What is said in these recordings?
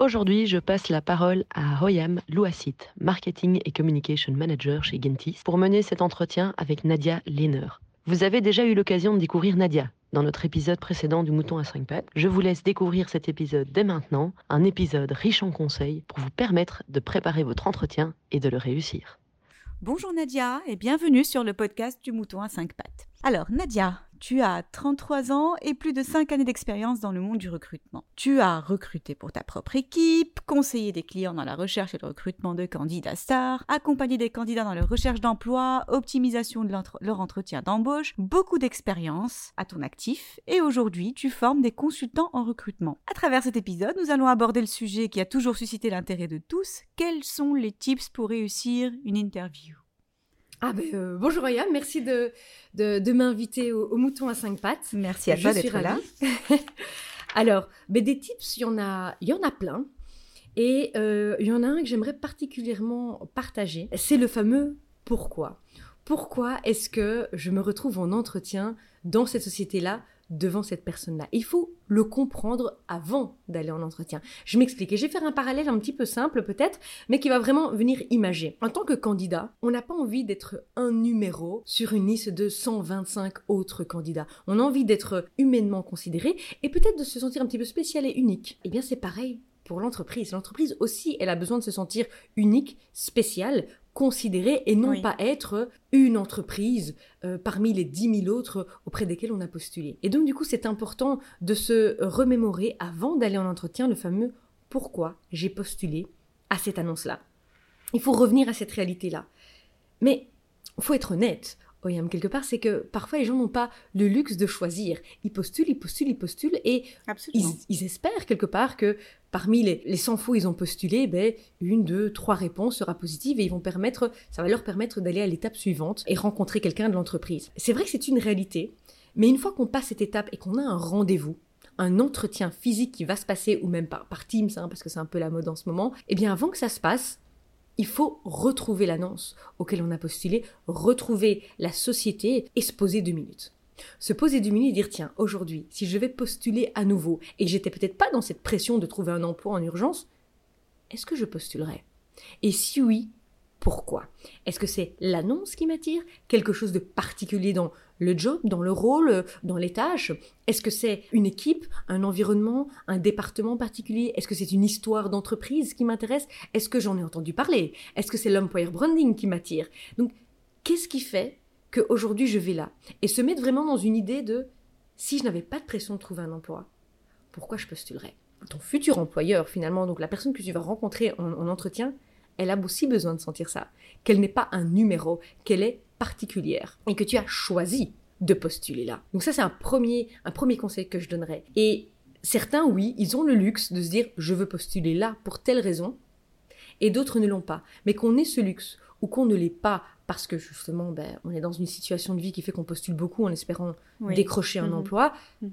Aujourd'hui, je passe la parole à Royam Louasit, Marketing et Communication Manager chez Gentis, pour mener cet entretien avec Nadia Lehner. Vous avez déjà eu l'occasion de découvrir Nadia dans notre épisode précédent du Mouton à 5 pattes. Je vous laisse découvrir cet épisode dès maintenant, un épisode riche en conseils pour vous permettre de préparer votre entretien et de le réussir. Bonjour Nadia et bienvenue sur le podcast du Mouton à 5 pattes. Alors Nadia, tu as 33 ans et plus de 5 années d'expérience dans le monde du recrutement. Tu as recruté pour ta propre équipe, conseillé des clients dans la recherche et le recrutement de candidats stars, accompagné des candidats dans la recherche d'emploi, optimisation de leur entretien d'embauche, beaucoup d'expérience à ton actif et aujourd'hui tu formes des consultants en recrutement. À travers cet épisode, nous allons aborder le sujet qui a toujours suscité l'intérêt de tous, quels sont les tips pour réussir une interview? Ah ben, euh, bonjour Aya, merci de, de, m'inviter au, mouton à cinq pattes. Merci à toi d'être là. Alors, ben, des tips, il y en a, il y en a plein. Et euh, il y en a un que j'aimerais particulièrement partager. C'est le fameux pourquoi. Pourquoi est-ce que je me retrouve en entretien dans cette société-là devant cette personne-là. Il faut le comprendre avant d'aller en entretien. Je m'explique et je vais faire un parallèle un petit peu simple peut-être, mais qui va vraiment venir imager. En tant que candidat, on n'a pas envie d'être un numéro sur une liste de 125 autres candidats. On a envie d'être humainement considéré et peut-être de se sentir un petit peu spécial et unique. Eh bien c'est pareil pour l'entreprise. L'entreprise aussi, elle a besoin de se sentir unique, spéciale, considérée et non pas être une entreprise euh, parmi les 10 000 autres auprès desquelles on a postulé. Et donc du coup, c'est important de se remémorer avant d'aller en entretien le fameux pourquoi j'ai postulé à cette annonce-là. Il faut revenir à cette réalité-là. Mais il faut être honnête. Quelque part, c'est que parfois les gens n'ont pas le luxe de choisir. Ils postulent, ils postulent, ils postulent et ils, espèrent quelque part que parmi les, les 100 faux ils ont postulé, ben, une, deux, trois réponses sera positive et ils vont permettre, ça va leur permettre d'aller à l'étape suivante et rencontrer quelqu'un de l'entreprise. C'est vrai que c'est une réalité, mais une fois qu'on passe cette étape et qu'on a un rendez-vous, un entretien physique qui va se passer, ou même par, par Teams, hein, parce que c'est un peu la mode en ce moment, eh bien avant que ça se passe, il faut retrouver l'annonce auquel on a postulé, retrouver la société et se poser deux minutes. Se poser deux minutes et dire tiens, aujourd'hui, si je vais postuler à nouveau et j'étais peut-être pas dans cette pression de trouver un emploi en urgence, est-ce que je postulerai Et si oui, pourquoi? Est-ce que c'est l'annonce qui m'attire? Quelque chose de particulier dans le job, dans le rôle, dans les tâches. Est-ce que c'est une équipe, un environnement, un département particulier? Est-ce que c'est une histoire d'entreprise qui m'intéresse? Est-ce que j'en ai entendu parler? Est-ce que c'est l'employer branding qui m'attire? Donc, qu'est-ce qui fait qu'aujourd'hui je vais là? Et se mettre vraiment dans une idée de si je n'avais pas de pression de trouver un emploi, pourquoi je postulerais? Ton futur employeur, finalement, donc la personne que tu vas rencontrer en entretien, elle a aussi besoin de sentir ça, qu'elle n'est pas un numéro, qu'elle est particulière et que tu as choisi de postuler là. Donc ça c'est un premier un premier conseil que je donnerais. Et certains oui, ils ont le luxe de se dire je veux postuler là pour telle raison et d'autres ne l'ont pas. Mais qu'on ait ce luxe ou qu'on ne l'ait pas parce que justement ben, on est dans une situation de vie qui fait qu'on postule beaucoup en espérant décrocher un mhm. emploi, mhm.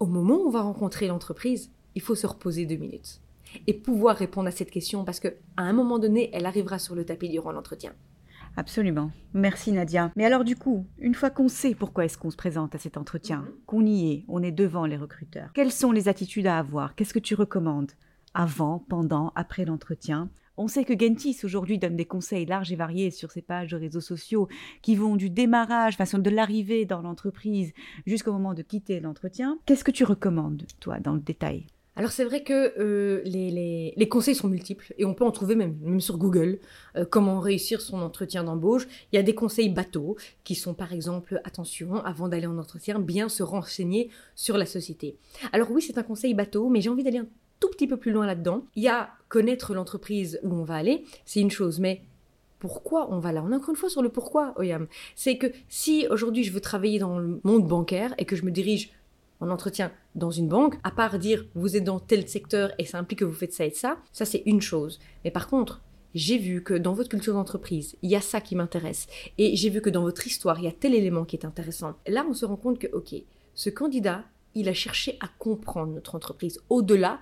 au moment où on va rencontrer l'entreprise, il faut se reposer deux minutes et pouvoir répondre à cette question parce que à un moment donné, elle arrivera sur le tapis durant l'entretien. Absolument. Merci Nadia. Mais alors du coup, une fois qu'on sait pourquoi est-ce qu'on se présente à cet entretien, mhm. qu'on y est, on est devant les recruteurs, quelles sont les attitudes à avoir? Qu'est-ce que tu recommandes? Avant, pendant, après l'entretien? On sait que Gentis aujourd'hui donne des conseils larges et variés sur ses pages de réseaux sociaux qui vont du démarrage, façon de l'arrivée dans l'entreprise jusqu'au moment de quitter l'entretien. Qu'est-ce que tu recommandes, toi, dans le détail? Alors c'est vrai que euh, les, conseils sont multiples et on peut en trouver même, même sur Google. Euh, comment réussir son entretien d'embauche. Il y a des conseils bateaux qui sont par exemple, attention, avant d'aller en entretien, bien se renseigner sur la société. Alors oui, c'est un conseil bateau, mais j'ai envie d'aller un tout petit peu plus loin là-dedans. Il y a connaître l'entreprise où on va aller, c'est une chose, mais pourquoi on va là? On est encore une fois sur le pourquoi, Oyam. C'est que si aujourd'hui je veux travailler dans le monde bancaire et que je me dirige en entretien dans une banque, à part dire vous êtes dans tel secteur et ça implique que vous faites ça et ça, ça c'est une chose. Mais par contre, j'ai vu que dans votre culture d'entreprise, il y a ça qui m'intéresse. Et j'ai vu que dans votre histoire, il y a tel élément qui est intéressant. Là, on se rend compte que, ok, ce candidat, il a cherché à comprendre notre entreprise au-delà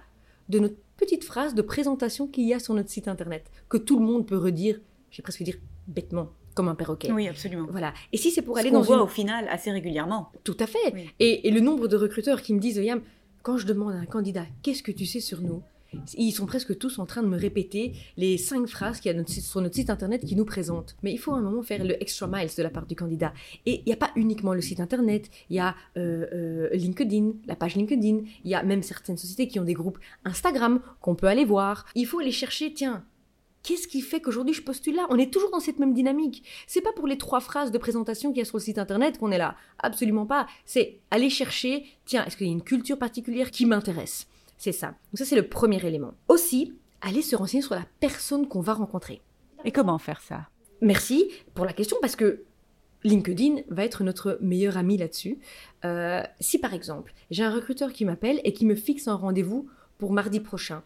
de notre petite phrase de présentation qu'il y a sur notre site internet, que tout le monde peut redire, j'ai presque dire bêtement, comme un perroquet. Oui, absolument. Voilà. Et si c'est pour Ce aller dans voit une... au final assez régulièrement. Tout à fait. Oui. Et, et le nombre de recruteurs qui me disent, Yam, quand je demande à un candidat, qu'est-ce que tu sais sur nous? Ils sont presque tous en train de me répéter les cinq phrases qu'il y a notre site- sur notre site internet qui nous présentent. Mais il faut à un moment faire le extra miles de la part du candidat. Et il n'y a pas uniquement le site internet, il y a euh, euh, LinkedIn, la page LinkedIn, il y a même certaines sociétés qui ont des groupes Instagram qu'on peut aller voir. Il faut aller chercher, tiens, Qu'est-ce qui fait qu'aujourd'hui je postule là? On est toujours dans cette même dynamique. C'est pas pour les trois phrases de présentation qu'il y a sur le site internet qu'on est là. Absolument pas. C'est aller chercher, tiens, est-ce qu'il y a une culture particulière qui m'intéresse? C'est ça. Donc ça c'est le premier élément. Aussi, aller se renseigner sur la personne qu'on va rencontrer. Et comment faire ça? Merci pour la question parce que LinkedIn va être notre meilleur ami là-dessus. Euh, si par exemple, j'ai un recruteur qui m'appelle et qui me fixe un rendez-vous pour mardi prochain,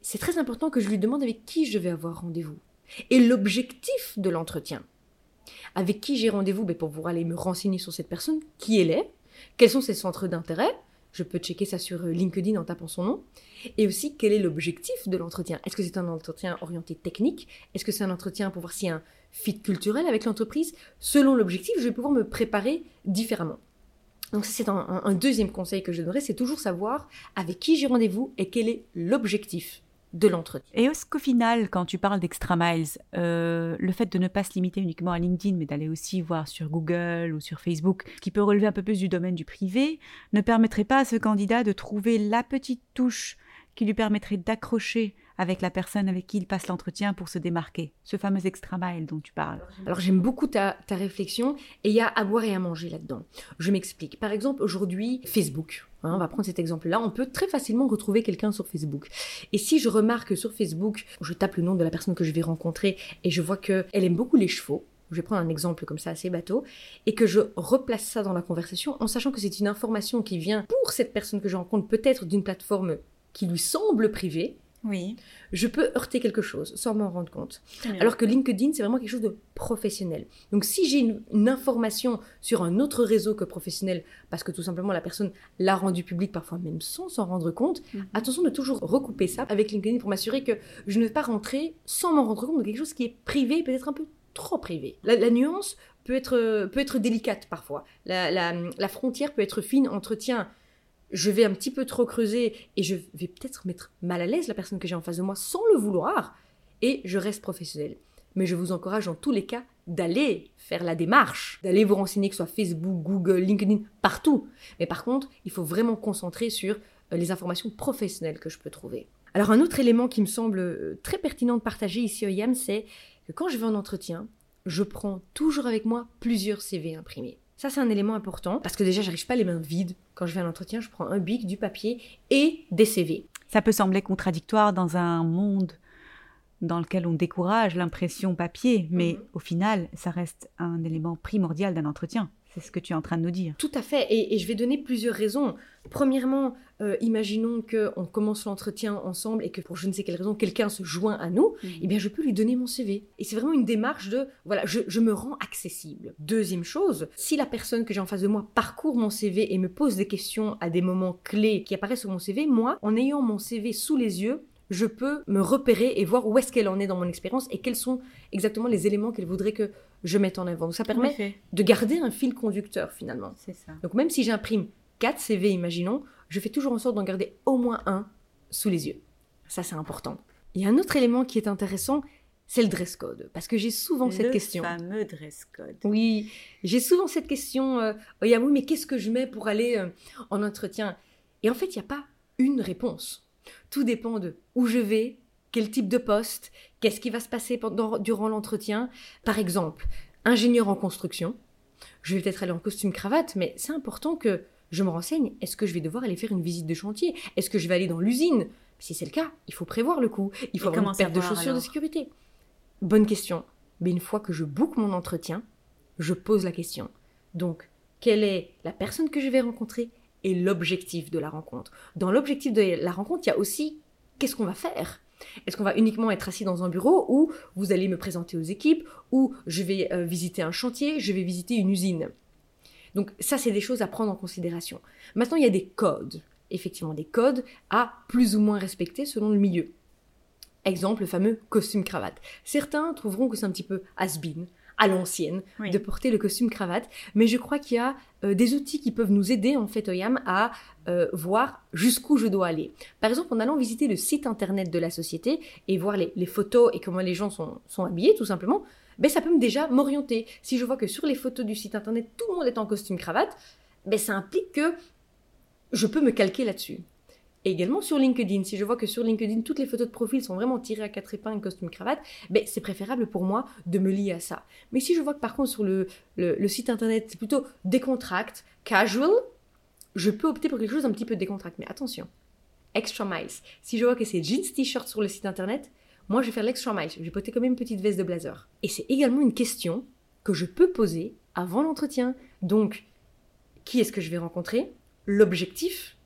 c'est très important que je lui demande avec qui je vais avoir rendez-vous et l'objectif de l'entretien. Avec qui j'ai rendez-vous? Ben, pour pouvoir aller me renseigner sur cette personne, qui elle est, quels sont ses centres d'intérêt. Je peux checker ça sur euh, LinkedIn en tapant son nom. Et aussi, quel est l'objectif de l'entretien? Est-ce que c'est un entretien orienté technique? Est-ce que c'est un entretien pour voir s'il y a un fit culturel avec l'entreprise? Selon l'objectif, je vais pouvoir me préparer différemment. Donc c'est un- un deuxième conseil que je donnerais, c'est toujours savoir avec qui j'ai rendez-vous et quel est l'objectif de l'entretien. Et est-ce qu'au final, quand tu parles d'extra miles, euh, le fait de ne pas se limiter uniquement à LinkedIn, mais d'aller aussi voir sur Google ou sur Facebook, ce qui peut relever un peu plus du domaine du privé, ne permettrait pas à ce candidat de trouver la petite touche qui lui permettrait d'accrocher avec la personne avec qui il passe l'entretien pour se démarquer Ce fameux extra mile dont tu parles. Alors j'aime beaucoup ta, réflexion et il y a à boire et à manger là-dedans. Je m'explique. Par exemple, aujourd'hui, Facebook. hein, on va prendre cet exemple-là. On peut très facilement retrouver quelqu'un sur Facebook. Et si je remarque que sur Facebook, je tape le nom de la personne que je vais rencontrer et je vois qu'elle aime beaucoup les chevaux, je vais prendre un exemple comme ça assez bateau, et que je replace ça dans la conversation en sachant que c'est une information qui vient pour cette personne que je rencontre peut-être d'une plateforme qui lui semble privée, Oui. je peux heurter quelque chose sans m'en rendre compte. Alors que LinkedIn, c'est vraiment quelque chose de professionnel. Donc si j'ai une, une information sur un autre réseau que professionnel, parce que tout simplement la personne l'a rendu public, parfois même sans s'en rendre compte, Mhm. attention de toujours recouper ça avec LinkedIn pour m'assurer que je ne vais pas rentrer sans m'en rendre compte de quelque chose qui est privé, peut-être un peu trop privé. La, la nuance peut être, peut être délicate parfois. La, la- la frontière peut être fine entre, tiens, je vais un petit peu trop creuser et je vais peut-être mettre mal à l'aise la personne que j'ai en face de moi sans le vouloir, et je reste professionnel. Mais je vous encourage en tous les cas d'aller faire la démarche, d'aller vous renseigner que ce soit Facebook, Google, LinkedIn, partout. Mais par contre, il faut vraiment concentrer sur euh, les informations professionnelles que je peux trouver. Alors un autre élément qui me semble euh, très pertinent de partager ici au YAM, c'est que quand je vais en entretien, je prends toujours avec moi plusieurs CV imprimés. Ça, c'est un élément important parce que déjà, j'arrive pas les mains vides. Quand je vais à l'entretien, je prends un bic, du papier et des CV. Ça peut sembler contradictoire dans un monde dans lequel on décourage l'impression papier, mais Mhm. au final, ça reste un élément primordial d'un entretien. C'est ce que tu es en train de nous dire. Tout à fait, et, et je vais donner plusieurs raisons. Premièrement, euh, imaginons qu'on commence l'entretien ensemble et que pour je ne sais quelle raison, quelqu'un se joint à nous, eh bien je peux lui donner mon CV. Et c'est vraiment une démarche de, voilà, je, je me rends accessible. Deuxième chose, si la personne que j'ai en face de moi parcourt mon CV et me pose des questions à des moments clés qui apparaissent sur mon CV, moi, en ayant mon CV sous les yeux, je peux me repérer et voir où est-ce qu'elle en est dans mon expérience et quels sont exactement les éléments qu'elle voudrait que je mette en avant. Donc ça permet de garder un fil conducteur finalement. C'est ça. Donc même si j'imprime 4 CV, imaginons, je fais toujours en sorte d'en garder au moins un sous les yeux. Ça, c'est important. Il y a un autre élément qui est intéressant, c'est le dress code. Parce que j'ai souvent cette Le question. fameux dress code. Oui, j'ai souvent cette question, euh, oh, Yamou, mais qu'est-ce que je mets pour aller euh, en entretien? Et en fait, il n'y a pas une réponse. Tout dépend de où je vais, quel type de poste, qu'est-ce qui va se passer pendant, durant l'entretien? Par exemple, ingénieur en construction, je vais peut-être aller en costume cravate, mais c'est important que je me renseigne. Est-ce que je vais devoir aller faire une visite de chantier? Est-ce que je vais aller dans l'usine? Si c'est le cas, il faut prévoir le coup. Il faut Et avoir une paire de chaussures de sécurité. Bonne question. Mais une fois que je book mon entretien, je pose la question. Donc, quelle est la personne que je vais rencontrer et l'objectif de la rencontre? Dans l'objectif de la rencontre, il y a aussi qu'est-ce qu'on va faire? Est-ce qu'on va uniquement être assis dans un bureau ou vous allez me présenter aux équipes ou je vais euh, visiter un chantier, je vais visiter une usine? Donc ça, c'est des choses à prendre en considération. Maintenant, il y a des codes, effectivement des codes à plus ou moins respecter selon le milieu. Exemple, le fameux costume-cravate. Certains trouveront que c'est un petit peu has-been, à l'ancienne, de porter le costume cravate. Mais je crois qu'il y a euh, des outils qui peuvent nous aider, en fait, Oyam, à euh, voir jusqu'où je dois aller. Par exemple, en allant visiter le site internet de la société et voir les, photos et comment les gens sont, sont habillés, tout simplement, ben, ça peut déjà m'orienter. Si je vois que sur les photos du site internet, tout le monde est en costume cravate, ben, ça implique que je peux me calquer là-dessus également sur LinkedIn, si je vois que sur LinkedIn, toutes les photos de profil sont vraiment tirées à quatre épingles, costume, cravate, ben, c'est préférable pour moi de me lier à ça. Mais si je vois que par contre sur le, le, site internet, c'est plutôt décontracte, casual, je peux opter pour quelque chose un petit peu décontracte. Mais attention, extra miles. Si je vois que c'est jeans t-shirt sur le site internet, moi je vais faire l'extra miles. Je vais porter quand même une petite veste de blazer. Et c'est également une question que je peux poser avant l'entretien. Donc, qui est-ce que je vais rencontrer? L'objectif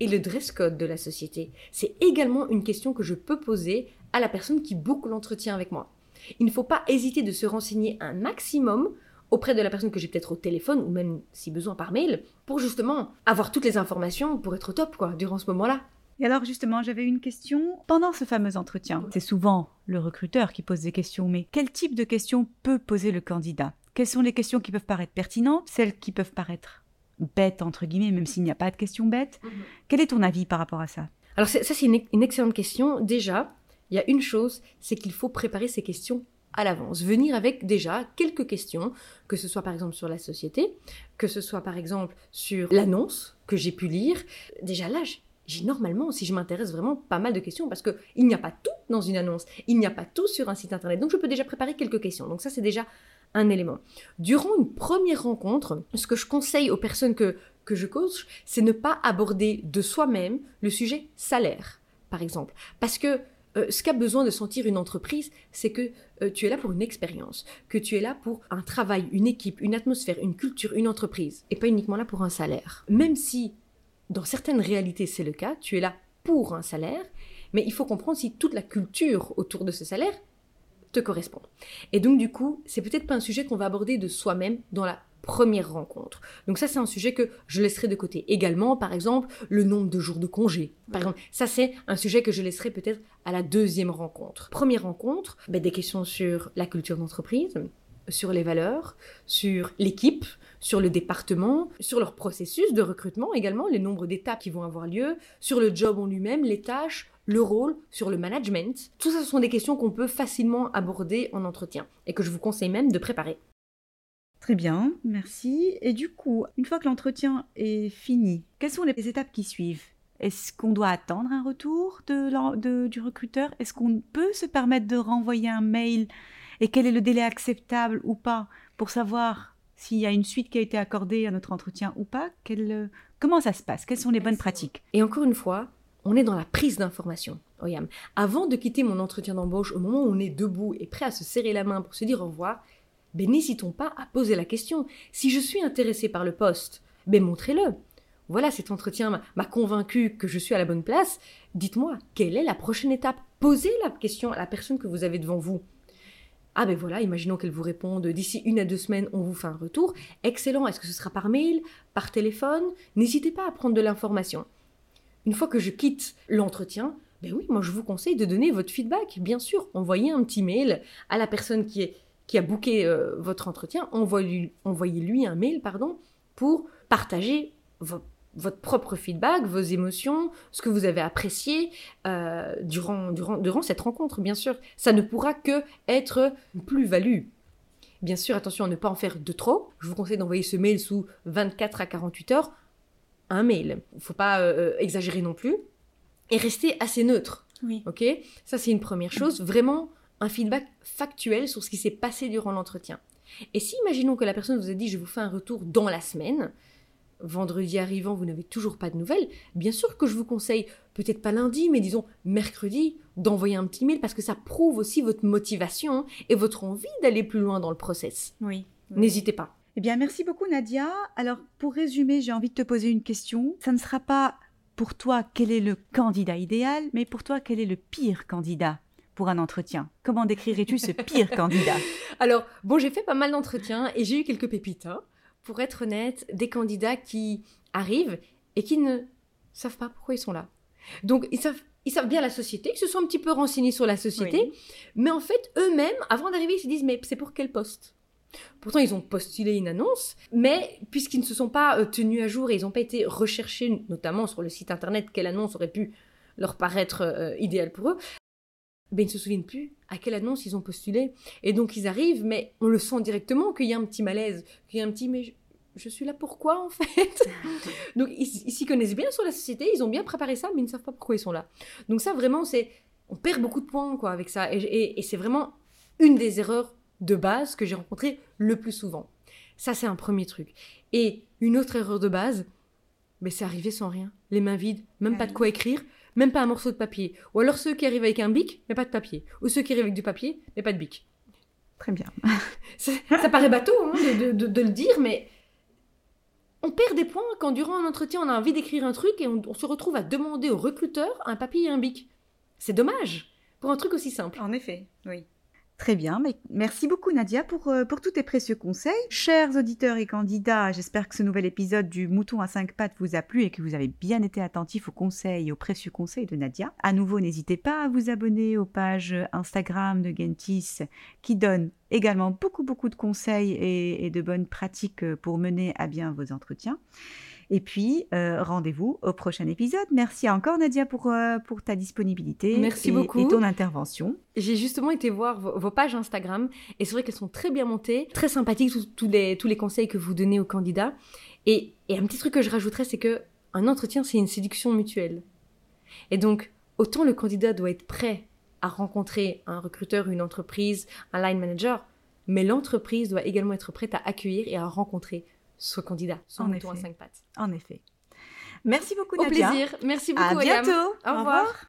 et le dress code de la société. C'est également une question que je peux poser à la personne qui boucle l'entretien avec moi. Il ne faut pas hésiter de se renseigner un maximum auprès de la personne que j'ai peut-être au téléphone ou même si besoin par mail pour justement avoir toutes les informations pour être au top quoi durant ce moment-là. Et alors justement, j'avais une question pendant ce fameux entretien. C'est souvent le recruteur qui pose des questions, mais quel type de questions peut poser le candidat? Quelles sont les questions qui peuvent paraître pertinentes, celles qui peuvent paraître bête, entre guillemets, même s'il n'y a pas de question bête. Mhm. Quel est ton avis par rapport à ça? Alors ça, c'est une, excellente question. Déjà, il y a une chose, c'est qu'il faut préparer ces questions à l'avance. Venir avec déjà quelques questions, que ce soit par exemple sur la société, que ce soit par exemple sur l'annonce que j'ai pu lire. Déjà là, j'ai normalement, si je m'intéresse vraiment, pas mal de questions parce qu'il n'y a pas tout dans une annonce, il n'y a pas tout sur un site internet. Donc je peux déjà préparer quelques questions. Donc ça, c'est déjà élément. Durant une première rencontre, ce que je conseille aux personnes que, que je coach, c'est ne pas aborder de soi-même le sujet salaire, par exemple. Parce que euh, ce qu'a besoin de sentir une entreprise, c'est que euh, tu es là pour une expérience, que tu es là pour un travail, une équipe, une atmosphère, une culture, une entreprise, et pas uniquement là pour un salaire. Même si, dans certaines réalités, c'est le cas, tu es là pour un salaire, mais il faut comprendre si toute la culture autour de ce salaire te correspond. Et donc du coup, c'est peut-être pas un sujet qu'on va aborder de soi-même dans la première rencontre. Donc ça, c'est un sujet que je laisserai de côté. Également, par exemple, le nombre de jours de congé. Par exemple, ça, c'est un sujet que je laisserai peut-être à la deuxième rencontre. Première rencontre, ben, des questions sur la culture d'entreprise, sur les valeurs, sur l'équipe, sur le département, sur leur processus de recrutement également, les nombres d'étapes qui vont avoir lieu, sur le job en lui-même, les tâches, le rôle, sur le management. Tout ça, ce sont des questions qu'on peut facilement aborder en entretien et que je vous conseille même de préparer. Très bien, merci. Et du coup, une fois que l'entretien est fini, quelles sont les étapes qui suivent? Est-ce qu'on doit attendre un retour de, du recruteur? Est-ce qu'on peut se permettre de renvoyer un mail? Et quel est le délai acceptable ou pas pour savoir s'il y a une suite qui a été accordée à notre entretien ou pas? Comment ça se passe? Quelles sont les bonnes pratiques? Et encore une fois, on est dans la prise d'information. Oyam. Avant de quitter mon entretien d'embauche, au moment où on est debout et prêt à se serrer la main pour se dire au revoir, ben n'hésitons pas à poser la question. Si je suis intéressé par le poste, ben montrez-le. Voilà, cet entretien m'a convaincu que je suis à la bonne place. Dites-moi, quelle est la prochaine étape? Posez la question à la personne que vous avez devant vous. Ah ben voilà, imaginons qu'elle vous réponde d'ici une à deux semaines, on vous fait un retour. Excellent, est-ce que ce sera par mail, par téléphone? N'hésitez pas à prendre de l'information. Une fois que je quitte l'entretien, ben oui, moi je vous conseille de donner votre feedback, bien sûr. Envoyez un petit mail à la personne qui, a booké euh, votre entretien, envoyez-lui un mail pardon, pour partager votre propre feedback, vos émotions, ce que vous avez apprécié euh, durant cette rencontre, bien sûr. Ça ne pourra que être une plus-value. Bien sûr, attention à ne pas en faire de trop. Je vous conseille d'envoyer ce mail sous 24 à 48 heures un mail. Il faut pas euh, euh, exagérer non plus. Et rester assez neutre. Oui. Ok? Ça, c'est une première chose. Vraiment, un feedback factuel sur ce qui s'est passé durant l'entretien. Et si, imaginons que la personne vous a dit, je vous fais un retour dans la semaine, vendredi arrivant, vous n'avez toujours pas de nouvelles, bien sûr que je vous conseille, peut-être pas lundi, mais disons mercredi, d'envoyer un petit mail parce que ça prouve aussi votre motivation et votre envie d'aller plus loin dans le process. Oui. N'hésitez pas. Eh bien, merci beaucoup Nadia. Alors, pour résumer, j'ai envie de te poser une question. Ça ne sera pas pour toi quel est le candidat idéal, mais pour toi quel est le pire candidat pour un entretien? Comment décrirais-tu ce pire candidat? Alors, bon, j'ai fait pas mal d'entretiens et j'ai eu quelques pépites. hein. Pour être honnête, des candidats qui arrivent et qui ne savent pas pourquoi ils sont là. Donc, ils savent, ils savent bien la société, ils se sont un petit peu renseignés sur la société, Oui. mais en fait, eux-mêmes, avant d'arriver, ils se disent, mais c'est pour quel poste? Pourtant, ils ont postulé une annonce, mais puisqu'ils ne se sont pas euh, tenus à jour et ils n'ont pas été recherchés, notamment sur le site internet, quelle annonce aurait pu leur paraître euh, idéale pour eux, ben, ils ne se souviennent plus à quelle annonce ils ont postulé. Et donc, ils arrivent, mais on le sent directement qu'il y a un petit malaise, qu'il y a un petit, mais je, je suis là pourquoi en fait? Donc, ils ils s'y connaissent bien sur la société, ils ont bien préparé ça, mais ils ne savent pas pourquoi ils sont là. Donc, ça, vraiment, c'est. On perd beaucoup de points, quoi, avec ça. Et, et- et c'est vraiment une des erreurs de base que j'ai rencontrées le plus souvent. Ça, c'est un premier truc. Et une autre erreur de base, mais c'est arrivé sans rien. Les mains vides, même Ah pas de quoi écrire, même pas un morceau de papier. Ou alors ceux qui arrivent avec un bic, mais pas de papier. Ou ceux qui arrivent avec du papier, mais pas de bic. Très bien. Ça, ça paraît bateau hein, de, de- de- de le dire, mais on perd des points quand durant un entretien on a envie d'écrire un truc et on, on se retrouve à demander au recruteur un papier et un bic. C'est dommage pour un truc aussi simple. En effet, oui. Très bien, mais merci beaucoup Nadia pour, euh, pour tous tes précieux conseils. Chers auditeurs et candidats, j'espère que ce nouvel épisode du Mouton à cinq pattes vous a plu et que vous avez bien été attentifs aux conseils et aux précieux conseils de Nadia. À nouveau, n'hésitez pas à vous abonner aux pages Instagram de Gentis qui donnent également beaucoup beaucoup de conseils et, de bonnes pratiques pour mener à bien vos entretiens. Et puis, euh, rendez-vous au prochain épisode. Merci encore Nadia pour, euh, pour ta disponibilité Merci et- beaucoup. et ton intervention. J'ai justement été voir vos, vos pages Instagram et c'est vrai qu'elles sont très bien montées, très sympathiques, tous- tous les, tous les conseils que vous donnez aux candidats. Et, et un petit truc que je rajouterais, c'est que un entretien, c'est une séduction mutuelle. Et donc, autant le candidat doit être prêt à rencontrer un recruteur, une entreprise, un line manager, mais l'entreprise doit également être prête à accueillir et à rencontrer ce candidat, son En mouton à effet. cinq pattes. En effet. Merci beaucoup Au Nadia. plaisir. Merci beaucoup, À bientôt. Au revoir.